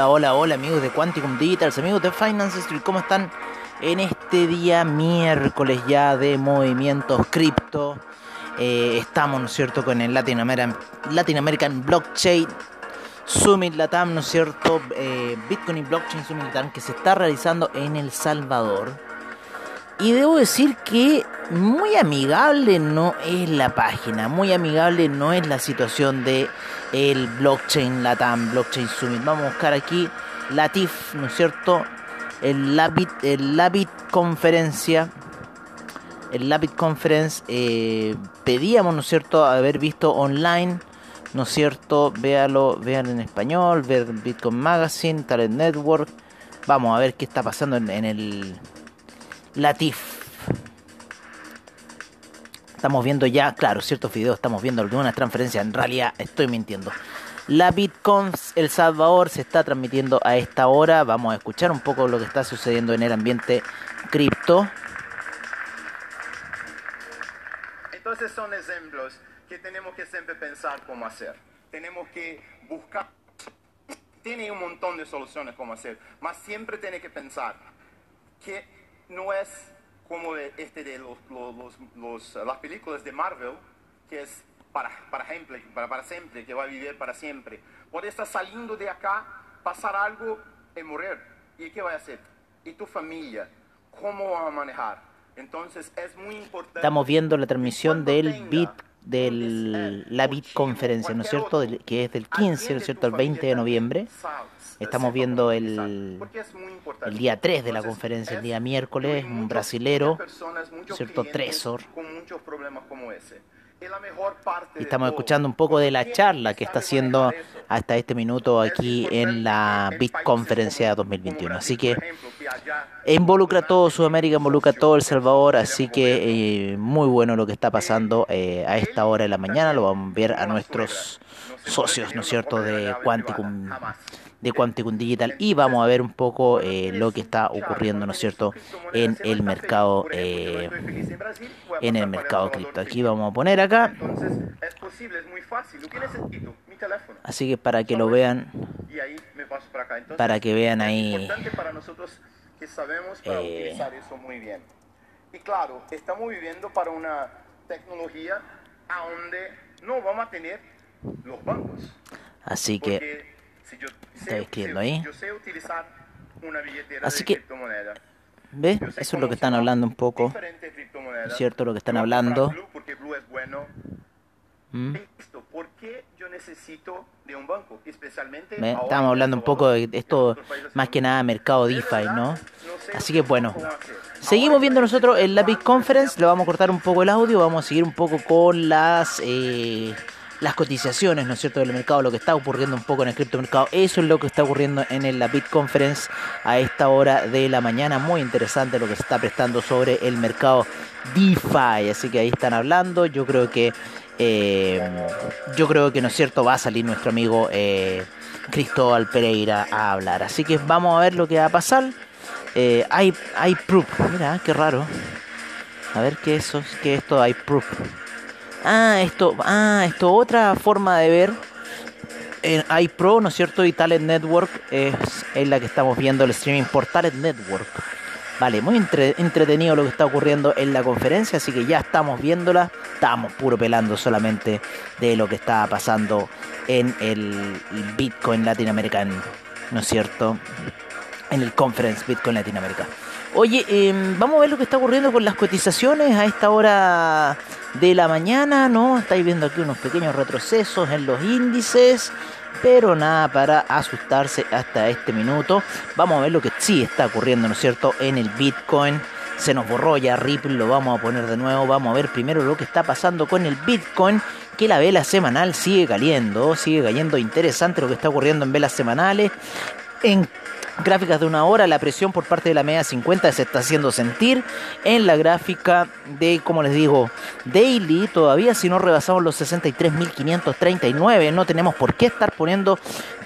Hola, hola, hola amigos de Quanticum Digitals, amigos de Finance Street, ¿cómo están en este día miércoles ya de movimientos cripto? Eh, estamos, ¿no es cierto?, con el Latin American, Blockchain Summit Latam, ¿no es cierto?, eh, Bitcoin y Blockchain Summit Latam que se está realizando en El Salvador. Y debo decir que muy amigable no es la página, muy amigable no es la situación de el blockchain Latam, blockchain Summit. Vamos a buscar aquí Latif, ¿no es cierto? El Labit, el Labit conferencia. El Labit Conference eh, pedíamos, ¿no es cierto?, haber visto online, ¿no es cierto? Véalo, vean en español, ver Bitcoin Magazine, Talent Network. Vamos a ver qué está pasando en, en el Latif. Estamos viendo ya, claro, ciertos videos, estamos viendo algunas transferencias, en realidad estoy mintiendo. La Bitcoin El Salvador se está transmitiendo a esta hora. Vamos a escuchar un poco lo que está sucediendo en el ambiente cripto. Entonces son ejemplos que tenemos que siempre pensar cómo hacer. Tenemos que buscar. Tiene un montón de soluciones cómo hacer, mas siempre tiene que pensar que no es como este de los, los, los, las películas de Marvel, que es para, para, siempre, para, para siempre, que va a vivir para siempre. Puede estar saliendo de acá, pasar algo y morir. ¿Y qué va a hacer? ¿Y tu familia? ¿Cómo va a manejar? Entonces es muy importante. Estamos viendo la transmisión del Bit de la Bitconferencia, ¿no es cierto? Que es del 15, ¿no es cierto? El 20 de noviembre. Estamos viendo el, el día 3 de la conferencia, el día miércoles, un brasilero, ¿cierto? Tresor. Y estamos escuchando un poco de la charla que está haciendo hasta este minuto aquí en la Bitconferencia 2021. Así que involucra todo Sudamérica, involucra todo El Salvador, así que eh, muy bueno lo que está pasando eh, a esta hora de la mañana. Lo vamos a ver a nuestros socios, ¿no es cierto?, de Quanticum de Quanticum Digital y vamos a ver un poco eh, lo que está ocurriendo, ¿no es cierto?, en el mercado eh, en el mercado cripto. Aquí vamos a poner acá. Así que para que lo vean, para que vean ahí. que sabemos para eh, utilizar eso muy bien. Y claro, estamos viviendo para una tecnología a donde no vamos a tener los bancos. Así que está escribiendo ahí. Así que, ¿ve? Eso es lo que están hablando un poco. ¿Es cierto lo que están hablando? ¿Mm? ¿Por qué yo necesito de un banco? Especialmente Estamos hablando un poco de esto, más que nada mercado DeFi, ¿no? Así que bueno, seguimos viendo nosotros el Lápiz Conference, le vamos a cortar un poco el audio, vamos a seguir un poco con las... Eh, las cotizaciones, ¿no es cierto?, del mercado, lo que está ocurriendo un poco en el criptomercado. Eso es lo que está ocurriendo en la BitConference a esta hora de la mañana. Muy interesante lo que se está prestando sobre el mercado DeFi. Así que ahí están hablando. Yo creo que, eh, yo creo que, ¿no es cierto?, va a salir nuestro amigo eh, Cristóbal Pereira a hablar. Así que vamos a ver lo que va a pasar. Eh, hay, hay proof. Mira, qué raro. A ver qué es qué es esto hay proof. Ah, esto, ah, esto, otra forma de ver. En iPro, ¿no es cierto? Y Talent Network es, es la que estamos viendo el streaming por Talent Network. Vale, muy entretenido lo que está ocurriendo en la conferencia, así que ya estamos viéndola. Estamos puro pelando solamente de lo que está pasando en el Bitcoin latinoamericano, ¿no es cierto? En el Conference Bitcoin Latinoamérica. Oye, em, vamos a ver lo que está ocurriendo con las cotizaciones a esta hora de la mañana, ¿no? Estáis viendo aquí unos pequeños retrocesos en los índices, pero nada para asustarse hasta este minuto. Vamos a ver lo que sí está ocurriendo, ¿no es cierto?, en el Bitcoin. Se nos borró ya Ripple, lo vamos a poner de nuevo. Vamos a ver primero lo que está pasando con el Bitcoin, que la vela semanal sigue cayendo, sigue cayendo interesante lo que está ocurriendo en velas semanales. En gráficas de una hora, la presión por parte de la media 50 se está haciendo sentir. En la gráfica de, como les digo, daily, todavía si no rebasamos los 63.539, no tenemos por qué estar poniendo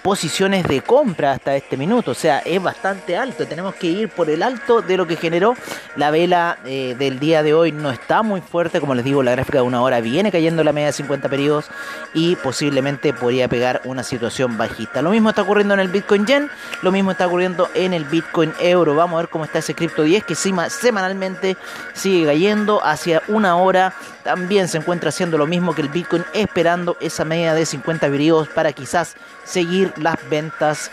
posiciones de compra hasta este minuto. O sea, es bastante alto. Tenemos que ir por el alto de lo que generó la vela eh, del día de hoy. No está muy fuerte, como les digo, la gráfica de una hora viene cayendo la media de 50 periodos y posiblemente podría pegar una situación bajista. Lo mismo está ocurriendo en el Bitcoin Yen, lo mismo está ocurriendo en el Bitcoin Euro. Vamos a ver cómo está ese Crypto 10 que semanalmente sigue cayendo hacia una hora. También se encuentra haciendo lo mismo que el Bitcoin, esperando esa media de 50 periodos para quizás seguir las ventas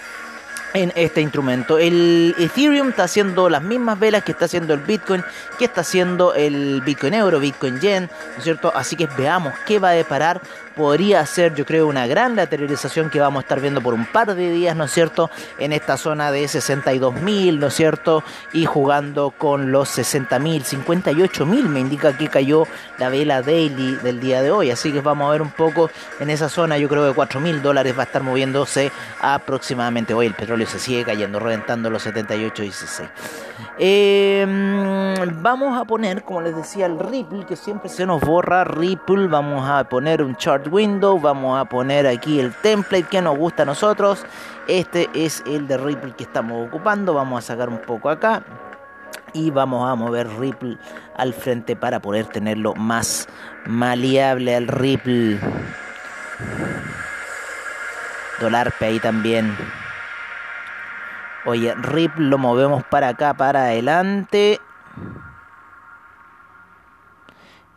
en este instrumento. El Ethereum está haciendo las mismas velas que está haciendo el Bitcoin, que está haciendo el Bitcoin Euro, Bitcoin Yen, ¿no es cierto? Así que veamos qué va a deparar podría ser, yo creo, una gran lateralización que vamos a estar viendo por un par de días, ¿no es cierto?, en esta zona de 62.000, ¿no es cierto?, y jugando con los 60.000, 58.000 me indica que cayó la vela daily del día de hoy, así que vamos a ver un poco en esa zona, yo creo que 4.000 dólares va a estar moviéndose aproximadamente, hoy el petróleo se sigue cayendo, reventando los 78.16. Eh, vamos a poner, como les decía, el Ripple, que siempre se nos borra Ripple, vamos a poner un chart window, vamos a poner aquí el template que nos gusta a nosotros. Este es el de Ripple que estamos ocupando, vamos a sacar un poco acá y vamos a mover Ripple al frente para poder tenerlo más maleable al Ripple. Dólar ahí también. Oye, Ripple lo movemos para acá, para adelante.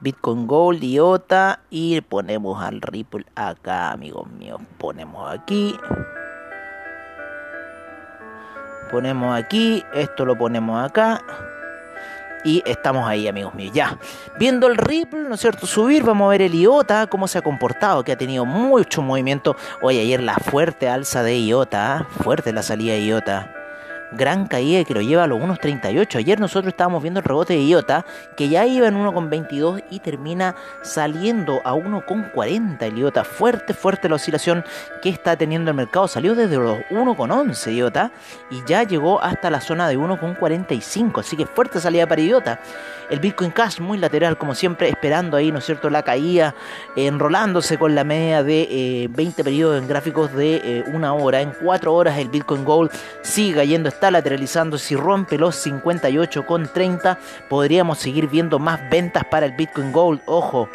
Bitcoin Gold, IOTA y ponemos al Ripple acá, amigos míos. Ponemos aquí. Ponemos aquí, esto lo ponemos acá. Y estamos ahí, amigos míos. Ya, viendo el Ripple, ¿no es cierto? Subir, vamos a ver el IOTA, cómo se ha comportado, que ha tenido mucho movimiento. Hoy ayer la fuerte alza de IOTA, ¿ah? fuerte la salida de IOTA gran caída que lo lleva a los 1.38. Ayer nosotros estábamos viendo el rebote de IOTA que ya iba en 1.22 y termina saliendo a 1.40 el IOTA. Fuerte, fuerte la oscilación que está teniendo el mercado. Salió desde los 1.11 IOTA y ya llegó hasta la zona de 1.45. Así que fuerte salida para IOTA. El Bitcoin Cash muy lateral, como siempre, esperando ahí, ¿no es cierto?, la caída, enrolándose con la media de 20 eh, periodos en gráficos de eh, una hora. En cuatro horas el Bitcoin Gold sigue cayendo, está lateralizando. Si rompe los 58,30, podríamos seguir viendo más ventas para el Bitcoin Gold. Ojo,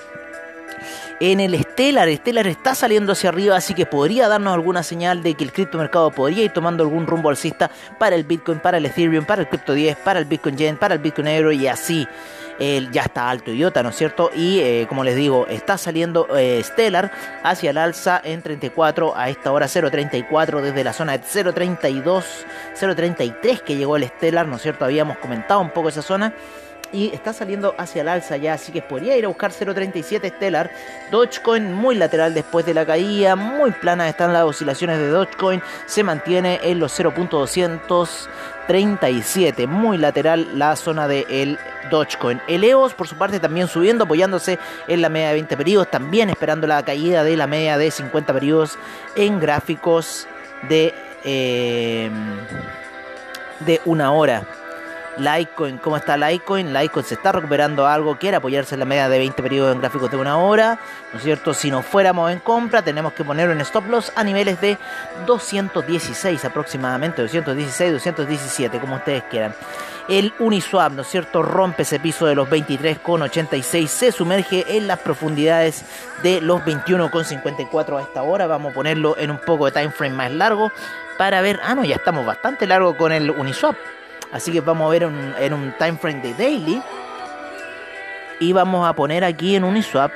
en el Stellar. Stellar está saliendo hacia arriba, así que podría darnos alguna señal de que el criptomercado podría ir tomando algún rumbo alcista para el Bitcoin, para el Ethereum, para el Crypto 10, para el Bitcoin Yen, para el Bitcoin Euro y así. ya está alto idiota, ¿no es cierto? Y eh, como les digo, está saliendo eh, Stellar hacia el alza en 34 a esta hora 0.34 desde la zona de 0.32, 0.33 que llegó el Stellar, ¿no es cierto? Habíamos comentado un poco esa zona y está saliendo hacia el alza ya, así que podría ir a buscar 0.37 Stellar. Dogecoin muy lateral después de la caída, muy plana están las oscilaciones de Dogecoin, se mantiene en los 0.237, muy lateral la zona del el Dogecoin. El EOS por su parte también subiendo, apoyándose en la media de 20 periodos, también esperando la caída de la media de 50 periodos en gráficos de, eh, de una hora. Litecoin, ¿cómo está Litecoin? Litecoin se está recuperando algo, quiere apoyarse en la media de 20 periodos en gráficos de una hora, ¿no es cierto? Si no fuéramos en compra, tenemos que poner un stop loss a niveles de 216 aproximadamente, 216, 217, como ustedes quieran. El Uniswap, ¿no es cierto? Rompe ese piso de los 23,86, se sumerge en las profundidades de los 21,54 a esta hora. Vamos a ponerlo en un poco de time frame más largo para ver, ah no, ya estamos bastante largo con el Uniswap. Así que vamos a ver en un time frame de daily. Y vamos a poner aquí en Uniswap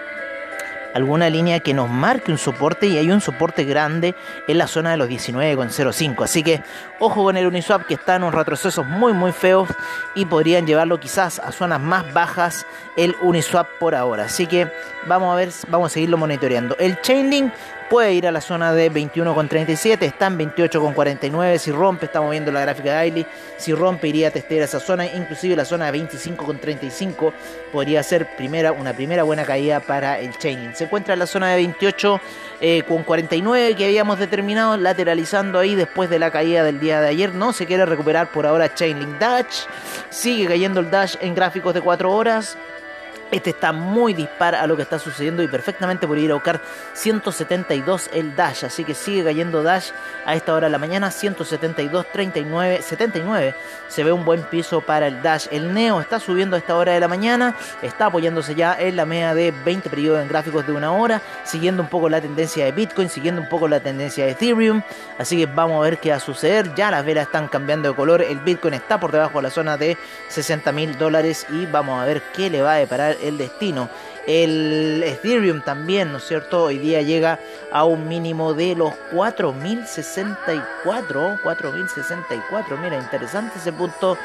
alguna línea que nos marque un soporte y hay un soporte grande en la zona de los 19,05. Así que ojo con el Uniswap que está en unos retrocesos muy muy feos y podrían llevarlo quizás a zonas más bajas el Uniswap por ahora. Así que vamos a ver, vamos a seguirlo monitoreando. El Chainlink puede ir a la zona de 21,37, está en 28,49, si rompe, estamos viendo la gráfica de Daily, si rompe iría a testear esa zona, inclusive la zona de 25,35 podría ser primera, una primera buena caída para el Chainlink. Se encuentra en la zona de 28 eh, con 49 que habíamos determinado, lateralizando ahí después de la caída del día de ayer, no se quiere recuperar por ahora Chainlink Dash, sigue cayendo el Dash en gráficos de 4 horas, este está muy dispar a lo que está sucediendo y perfectamente por ir a buscar 172 el Dash. Así que sigue cayendo Dash a esta hora de la mañana. 172, 39, 79. Se ve un buen piso para el Dash. El Neo está subiendo a esta hora de la mañana. Está apoyándose ya en la media de 20 periodos en gráficos de una hora. Siguiendo un poco la tendencia de Bitcoin. Siguiendo un poco la tendencia de Ethereum. Así que vamos a ver qué va a suceder. Ya las velas están cambiando de color. El Bitcoin está por debajo de la zona de 60 mil dólares. Y vamos a ver qué le va a deparar el destino. El Ethereum también, ¿no es cierto? Hoy día llega a un mínimo de los 4064. 4064, mira, interesante ese punto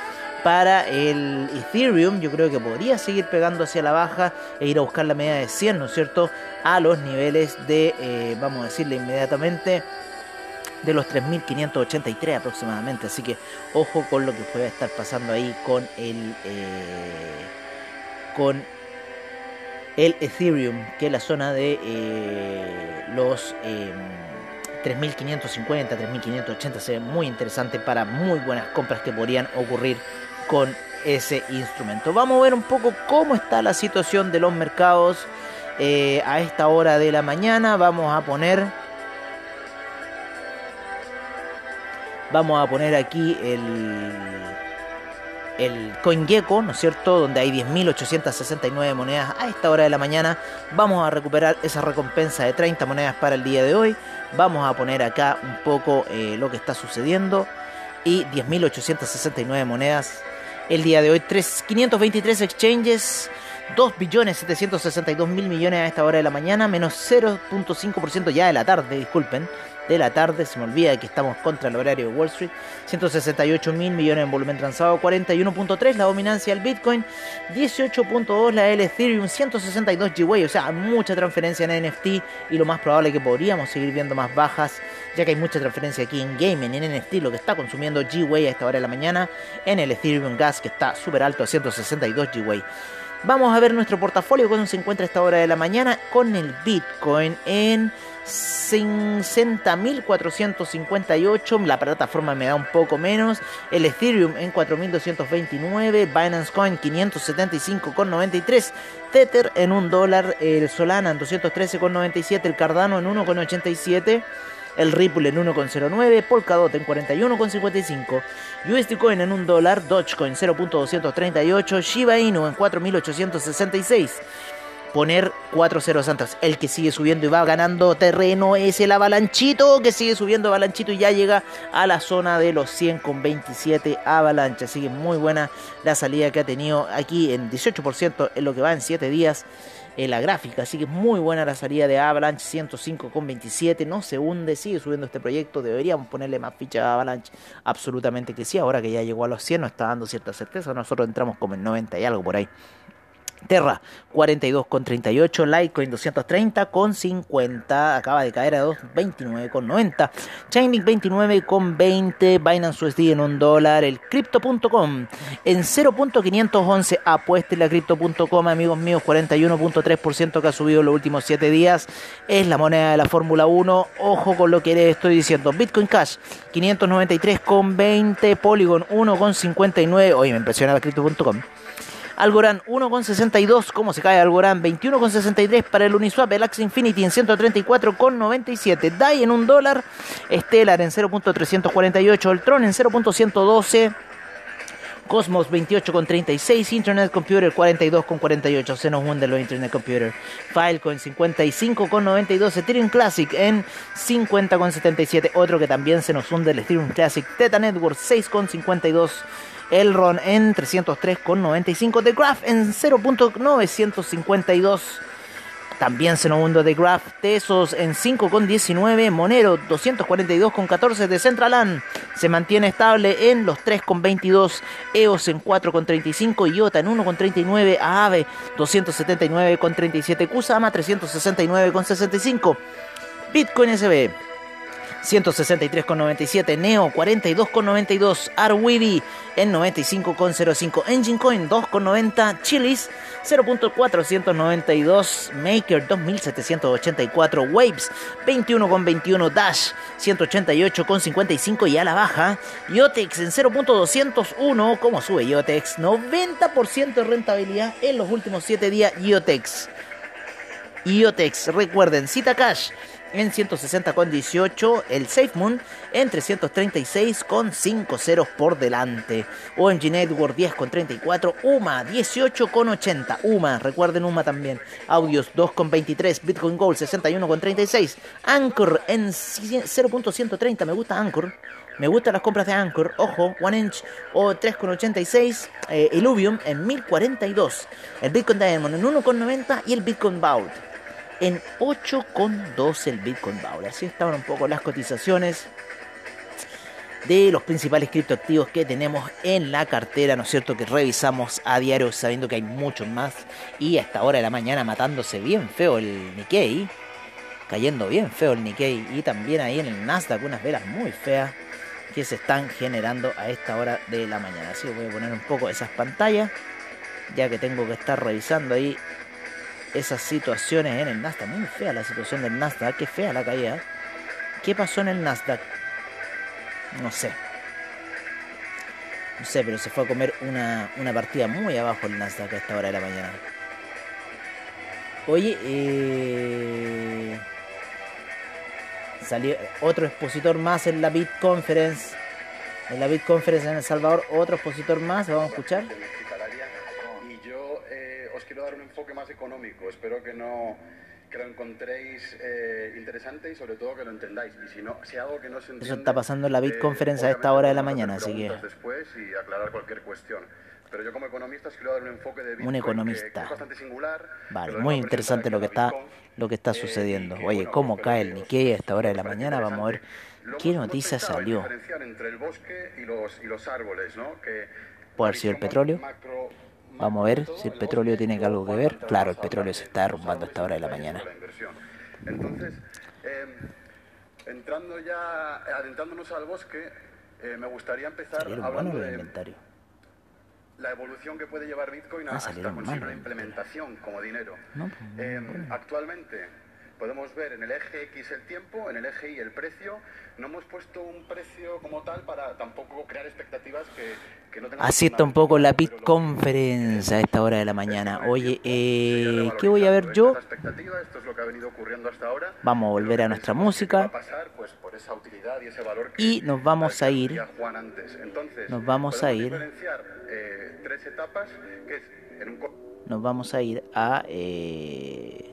para el Ethereum. Yo creo que podría seguir pegando hacia la baja e ir a buscar la media de 100, ¿no es cierto? A los niveles de, eh, vamos a decirle inmediatamente, de los 3.583 aproximadamente. Así que ojo con lo que puede estar pasando ahí con el... Eh, con el Ethereum, que es la zona de eh, los 3550, em, 3580, se ve muy interesante para muy buenas compras que podrían ocurrir con ese instrumento. Vamos a ver un poco cómo está la situación de los mercados eh, a esta hora de la mañana. Vamos a poner... Vamos a poner aquí el el CoinGecko, ¿no es cierto? Donde hay 10.869 monedas a esta hora de la mañana. Vamos a recuperar esa recompensa de 30 monedas para el día de hoy. Vamos a poner acá un poco eh, lo que está sucediendo. Y 10.869 monedas el día de hoy. 3, 523 exchanges. 2 billones 762 mil millones a esta hora de la mañana, menos 0.5% ya de la tarde, disculpen de la tarde. Se me olvida que estamos contra el horario de Wall Street. 168 mil millones en volumen transado. 41.3 la dominancia del Bitcoin. 18.2 la del Ethereum. 162 Gwei. O sea, mucha transferencia en NFT. Y lo más probable es que podríamos seguir viendo más bajas. Ya que hay mucha transferencia aquí en gaming, en NFT, lo que está consumiendo Gwei a esta hora de la mañana. En el Ethereum Gas, que está súper alto, a 162 Gwei. Vamos a ver nuestro portafolio, cómo se encuentra a esta hora de la mañana con el Bitcoin en 60.458, la plataforma me da un poco menos, el Ethereum en 4.229, Binance Coin 575,93, Tether en 1 dólar, el Solana en 213,97, el Cardano en 1,87 el Ripple en 1,09, Polkadot en 41,55, USD Coin en 1 dólar, Dogecoin 0.238, Shiba Inu en 4.866 poner 4-0 Santos. El que sigue subiendo y va ganando terreno es el Avalanchito, que sigue subiendo Avalanchito y ya llega a la zona de los 100 con 27 Avalancha. Así que muy buena la salida que ha tenido aquí en 18% en lo que va en 7 días en la gráfica. Así que muy buena la salida de Avalanche, 105 con 27. No se hunde, sigue subiendo este proyecto. Deberíamos ponerle más ficha a Avalanche. Absolutamente que sí. Ahora que ya llegó a los 100, nos está dando cierta certeza. Nosotros entramos como en 90 y algo por ahí. Terra 42,38, Litecoin 230,50, acaba de caer a 229,90, Chainlink 29,20, Binance USD en un dólar, el Crypto.com en 0.511, apueste la Crypto.com amigos míos, 41.3% que ha subido los últimos 7 días, es la moneda de la Fórmula 1, ojo con lo que les estoy diciendo, Bitcoin Cash 593,20, Polygon 1,59, oye me impresiona la Crypto.com. Algorand 1,62. ¿Cómo se cae Algorand? 21,63 para el Uniswap. El Infinity en 134,97. DAI en 1 dólar. Stellar en 0.348. El Tron en 0.112. Cosmos 28,36, Internet Computer 42,48, se nos hunde los Internet Computer. Filecoin 55,92, Ethereum Classic en 50,77, otro que también se nos hunde el Ethereum Classic. Teta Network 6,52. Elron en 303,95, The Graph en 0.952. También se nos hunde The Graph, Tesos en 5,19, Monero 242,14 de Centralan se mantiene estable en los 3,22, EOS en 4,35, IOTA en 1,39, AAVE 279,37, Kusama 369,65. Bitcoin SB 163,97, Neo 42,92, Arweeby en 95,05, Engine Coin 2,90, Chilis 0.492, Maker 2784, Waves 21,21, Dash 188,55 y a la baja, Yotex en 0.201, ¿cómo sube Yotex? 90% de rentabilidad en los últimos 7 días, Yotex. Yotex, recuerden, Cita Cash en 160,18, el SafeMoon en 336 con 5 ceros por delante. OMG Network 10 con 34, UMA 18 con 80, UMA, recuerden UMA también. Audios 2 con 23, Bitcoin Gold 61 con 36, Anchor en 0.130, me gusta Anchor. Me gustan las compras de Anchor, ojo, One Inch o 3,86, eh, Illuvium en 1042, el Bitcoin Diamond en 1,90 y el Bitcoin Vault en 8,2 el Bitcoin Bowl. Así estaban un poco las cotizaciones de los principales criptoactivos que tenemos en la cartera, ¿no es cierto? Que revisamos a diario sabiendo que hay muchos más y a esta hora de la mañana matándose bien feo el Nikkei, cayendo bien feo el Nikkei y también ahí en el Nasdaq unas velas muy feas que se están generando a esta hora de la mañana. Así que voy a poner un poco esas pantallas ya que tengo que estar revisando ahí esas situaciones en el Nasdaq. Muy fea la situación del Nasdaq, qué fea la caída. ¿Qué pasó en el Nasdaq? No sé. No sé, pero se fue a comer una, una partida muy abajo el Nasdaq a esta hora de la mañana. Oye, eh... salió otro expositor más en la Bit Conference. En la Bit Conference en El Salvador, otro expositor más, vamos a escuchar dar un enfoque más económico. Espero que no que lo encontréis eh, interesante y sobre todo que lo entendáis. Y si no, si algo que no se entiende, Eso está pasando en la eh, a esta hora de la mañana, así que después y aclarar cualquier cuestión. Pero yo como economista quiero dar un enfoque de Bitcoin un economista. Que, bastante singular. Vale, muy interesante lo que está lo que está eh, sucediendo. Oye, cómo cae el Nikkei a esta hora de la mañana, vamos a ver qué noticia salió. entre el bosque y los, y los árboles, ¿no? Que Puede haber sido el petróleo. Vamos a ver si el petróleo tiene algo que ver. Claro, el petróleo se está derrumbando a esta hora de la mañana. Entonces, em, entrando ya, adentrándonos al bosque, eh, me gustaría empezar hablando de inventario. la evolución que puede llevar Bitcoin ah, hasta conseguir una implementación como dinero. Pues, em, actualmente podemos ver en el eje X el tiempo, en el eje Y el precio. No hemos puesto un precio como tal para tampoco crear expectativas que, que no. Así está un poco la Bit Conference a esta hora de la mañana. Oye, eh, ¿qué voy a ver yo? Vamos a volver a nuestra música. Y nos vamos a ir. Nos vamos a ir. Nos vamos a ir a... Eh,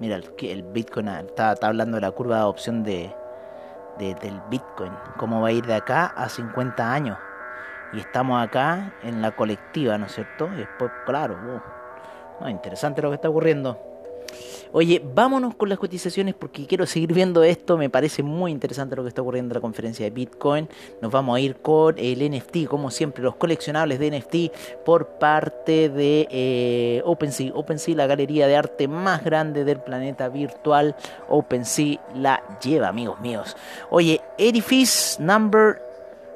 Mira, el, Bitcoin ah, está, hablando de la curva de adopción de, del Bitcoin. Cómo va a ir de acá a 50 años. Y estamos acá en la colectiva, ¿no es cierto? Y después, claro, uh, no, interesante lo que está ocurriendo. Oye, vámonos con las cotizaciones porque quiero seguir viendo esto. Me parece muy interesante lo que está ocurriendo en la conferencia de Bitcoin. Nos vamos a ir con el NFT, como siempre, los coleccionables de NFT por parte de eh, OpenSea. OpenSea, la galería de arte más grande del planeta virtual. OpenSea la lleva, amigos míos. Oye, Edifice Number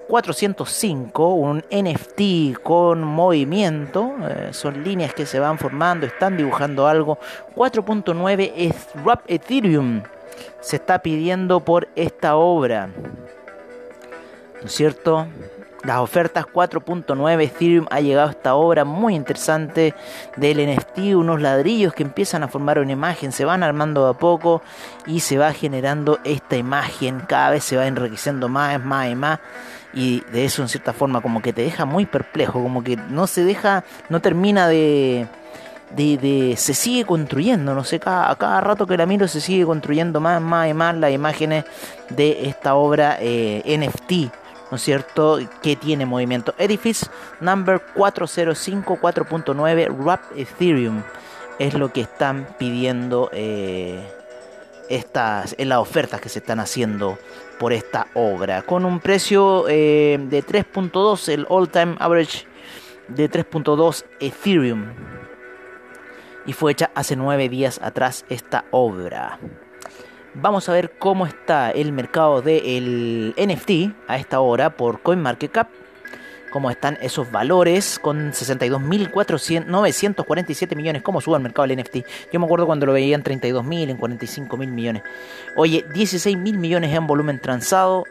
405, un NFT con movimiento, eh, son líneas que se van formando, están dibujando algo. 4.9 es Rap Ethereum, se está pidiendo por esta obra. ¿No es cierto? Las ofertas 4.9 Ethereum ha llegado a esta obra muy interesante del NFT, unos ladrillos que empiezan a formar una imagen, se van armando a poco y se va generando esta imagen, cada vez se va enriqueciendo más, más y más y de eso en cierta forma como que te deja muy perplejo, como que no se deja, no termina de, de, se sigue construyendo, no sé, cada, cada rato que la miro se sigue construyendo más, más y más las imágenes de esta obra eh, NFT. ¿No es cierto? Que tiene movimiento. Edifice number 405 4.9 Wrap Ethereum es lo que están pidiendo eh, estas, en las ofertas que se están haciendo por esta obra. Con un precio eh, de 3.2, el all time average de 3.2 Ethereum. y fue hecha hace nueve días atrás esta obra. Vamos a ver cómo está el mercado del NFT a esta hora por CoinMarketCap. Cómo están esos valores con 62.947 millones. ¿Cómo sube el mercado del NFT? Yo me acuerdo cuando lo veían 32.000, en 45.000 millones. Oye, 16.000 millones en volumen transado.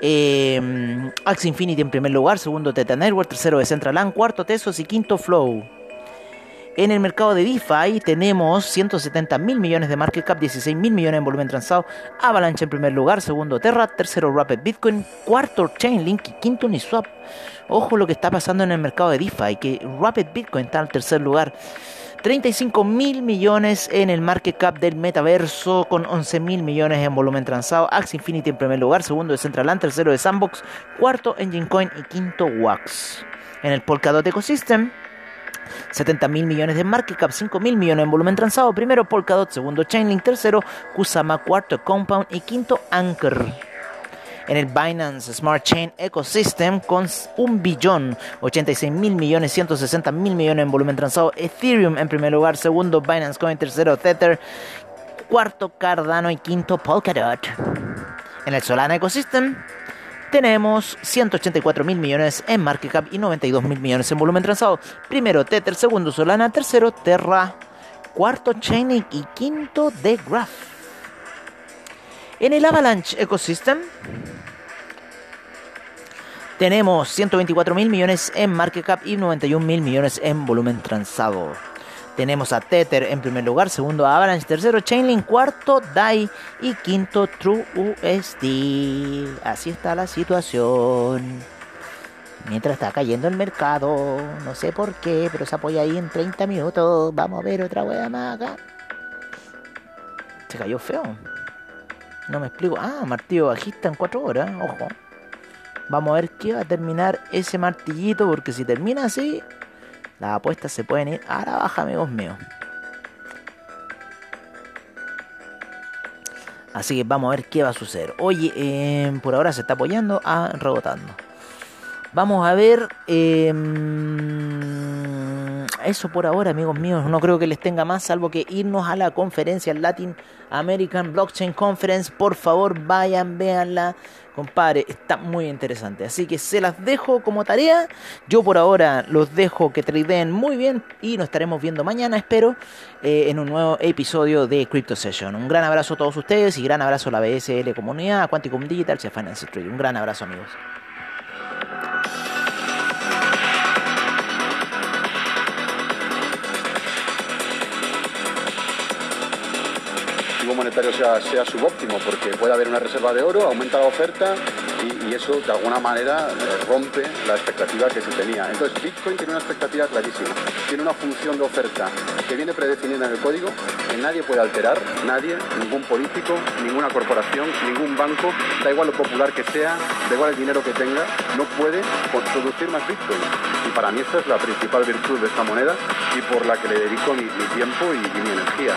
Eh, Axie Infinity en primer lugar, segundo Teta Network, tercero de Centraland, cuarto Tesos y quinto Flow. En el mercado de DeFi tenemos 170 mil millones de market cap, 16 mil millones en volumen transado. Avalanche en primer lugar, segundo Terra, tercero Rapid Bitcoin, cuarto Chainlink y quinto Uniswap. Ojo lo que está pasando en el mercado de DeFi, que Rapid Bitcoin está en tercer lugar. 35 mil millones en el market cap del metaverso con 11 mil millones en volumen transado. Axie Infinity en primer lugar, segundo de Centraland, tercero de Sandbox, cuarto Engine Coin y quinto Wax. En el Polkadot Ecosystem 70 mil millones de market cap, 5 mil millones en volumen transado. Primero Polkadot, segundo Chainlink, tercero Kusama, cuarto Compound y quinto Anchor. En el Binance Smart Chain Ecosystem con 1 billón 86 mil millones 160 mil millones en volumen transado. Ethereum en primer lugar, segundo Binance Coin, tercero Tether, cuarto Cardano y quinto Polkadot. En el Solana Ecosystem tenemos 184 mil millones en market cap y 92 mil millones en volumen transado. Primero Tether, segundo Solana, tercero Terra, cuarto Chainlink y quinto The Graph. En el Avalanche Ecosystem tenemos 124 mil millones en market cap y 91 mil millones en volumen transado. Tenemos a Tether en primer lugar, segundo Avalanche, tercero Chainlink, cuarto DAI y quinto True USD. Así está la situación. Mientras está cayendo el mercado, no sé por qué, pero se apoya ahí en 30 minutos. Vamos a ver otra hueá más acá. Se cayó feo. No me explico. Ah, martillo bajista en 4 horas, ojo. Vamos a ver qué va a terminar ese martillito, porque si termina así, las apuestas se pueden ir a la baja, amigos míos. Así que vamos a ver qué va a suceder. Oye, em, por ahora se está apoyando a rebotando. Vamos a ver. Em, eso por ahora, amigos míos. No creo que les tenga más, salvo que irnos a la conferencia Latin American Blockchain Conference. Por favor, vayan, véanla. Compadre, está muy interesante. Así que se las dejo como tarea. Yo por ahora los dejo que tradeen muy bien y nos estaremos viendo mañana, espero, eh, en un nuevo episodio de Crypto Session. Un gran abrazo a todos ustedes y gran abrazo a la BSL comunidad, Quanticum Digital, y Finance Trade. Un gran abrazo, amigos. Monetario sea, sea subóptimo, porque puede haber una reserva de oro, aumenta la oferta y, eso de alguna manera rompe la expectativa que se tenía. Entonces Bitcoin tiene una expectativa clarísima, tiene una función de oferta que viene predefinida en el código, que nadie puede alterar, nadie, ningún político, ninguna corporación, ningún banco, da igual lo popular que sea, da igual el dinero que tenga, no puede producir más Bitcoin. Y para mí esa es la principal virtud de esta moneda y por la que le dedico mi, tiempo y, mi energía.